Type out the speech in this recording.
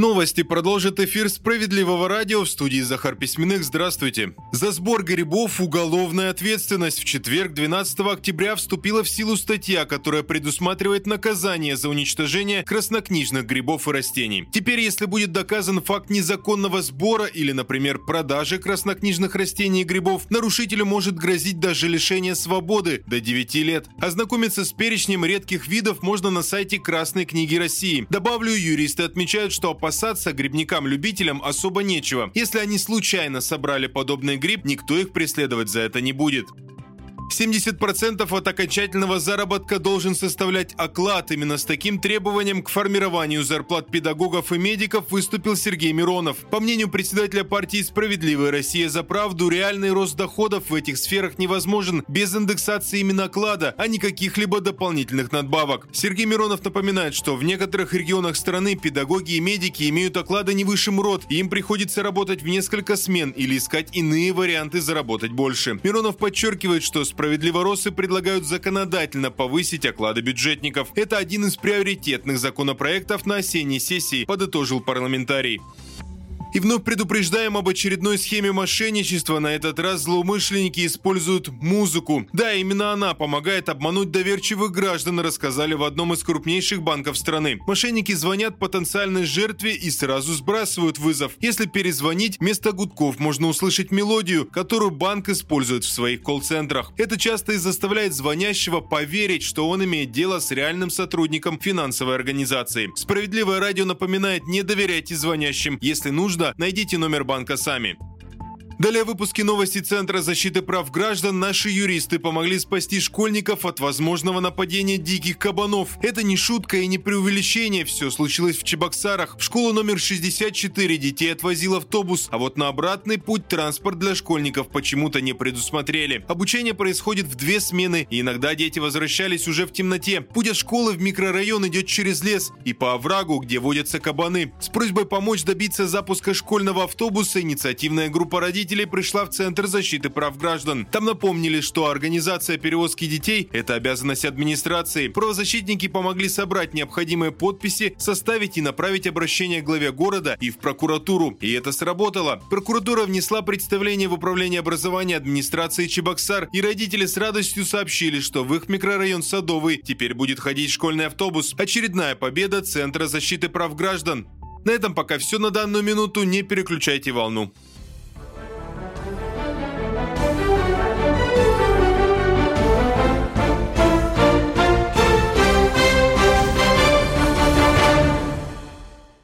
Новости продолжит эфир «Справедливого радио» в студии Захар Письменных. Здравствуйте. За сбор грибов уголовная ответственность. В четверг, 12 октября, вступила в силу статья, которая предусматривает наказание за уничтожение краснокнижных грибов и растений. Теперь, если будет доказан факт незаконного сбора или, например, продажи краснокнижных растений и грибов, нарушителю может грозить даже лишение свободы до 9 лет. Ознакомиться с перечнем редких видов можно на сайте Красной книги России. Добавлю, юристы отмечают, что опасность опасаться грибникам-любителям особо нечего. Если они случайно собрали подобный гриб, никто их преследовать за это не будет. 70% от окончательного заработка должен составлять оклад. Именно с таким требованием к формированию зарплат педагогов и медиков выступил Сергей Миронов. По мнению председателя партии «Справедливая Россия за правду», реальный рост доходов в этих сферах невозможен без индексации именно оклада, а не каких-либо дополнительных надбавок. Сергей Миронов напоминает, что в некоторых регионах страны педагоги и медики имеют оклады не выше МРОД, и им приходится работать в несколько смен или искать иные варианты заработать больше. Миронов подчеркивает, что с Справедливоросы предлагают законодательно повысить оклады бюджетников. Это один из приоритетных законопроектов на осенней сессии, подытожил парламентарий. И вновь предупреждаем об очередной схеме мошенничества. На этот раз злоумышленники используют музыку. Да, именно она помогает обмануть доверчивых граждан, рассказали в одном из крупнейших банков страны. Мошенники звонят потенциальной жертве и сразу сбрасывают вызов. Если перезвонить, вместо гудков можно услышать мелодию, которую банк использует в своих колл-центрах. Это часто и заставляет звонящего поверить, что он имеет дело с реальным сотрудником финансовой организации. Справедливое радио напоминает, не доверяйте звонящим. Если нужно, нужно, найдите номер банка сами. Далее в выпуске новости Центра защиты прав граждан наши юристы помогли спасти школьников от возможного нападения диких кабанов. Это не шутка и не преувеличение, все случилось в Чебоксарах. В школу номер 64 детей отвозил автобус, а вот на обратный путь транспорт для школьников почему-то не предусмотрели. Обучение происходит в две смены, и иногда дети возвращались уже в темноте. Путь от школы в микрорайон идет через лес и по оврагу, где водятся кабаны. С просьбой помочь добиться запуска школьного автобуса инициативная группа родителей родителей пришла в Центр защиты прав граждан. Там напомнили, что организация перевозки детей – это обязанность администрации. Правозащитники помогли собрать необходимые подписи, составить и направить обращение к главе города и в прокуратуру. И это сработало. Прокуратура внесла представление в управление образования администрации Чебоксар, и родители с радостью сообщили, что в их микрорайон Садовый теперь будет ходить школьный автобус. Очередная победа Центра защиты прав граждан. На этом пока все на данную минуту. Не переключайте волну.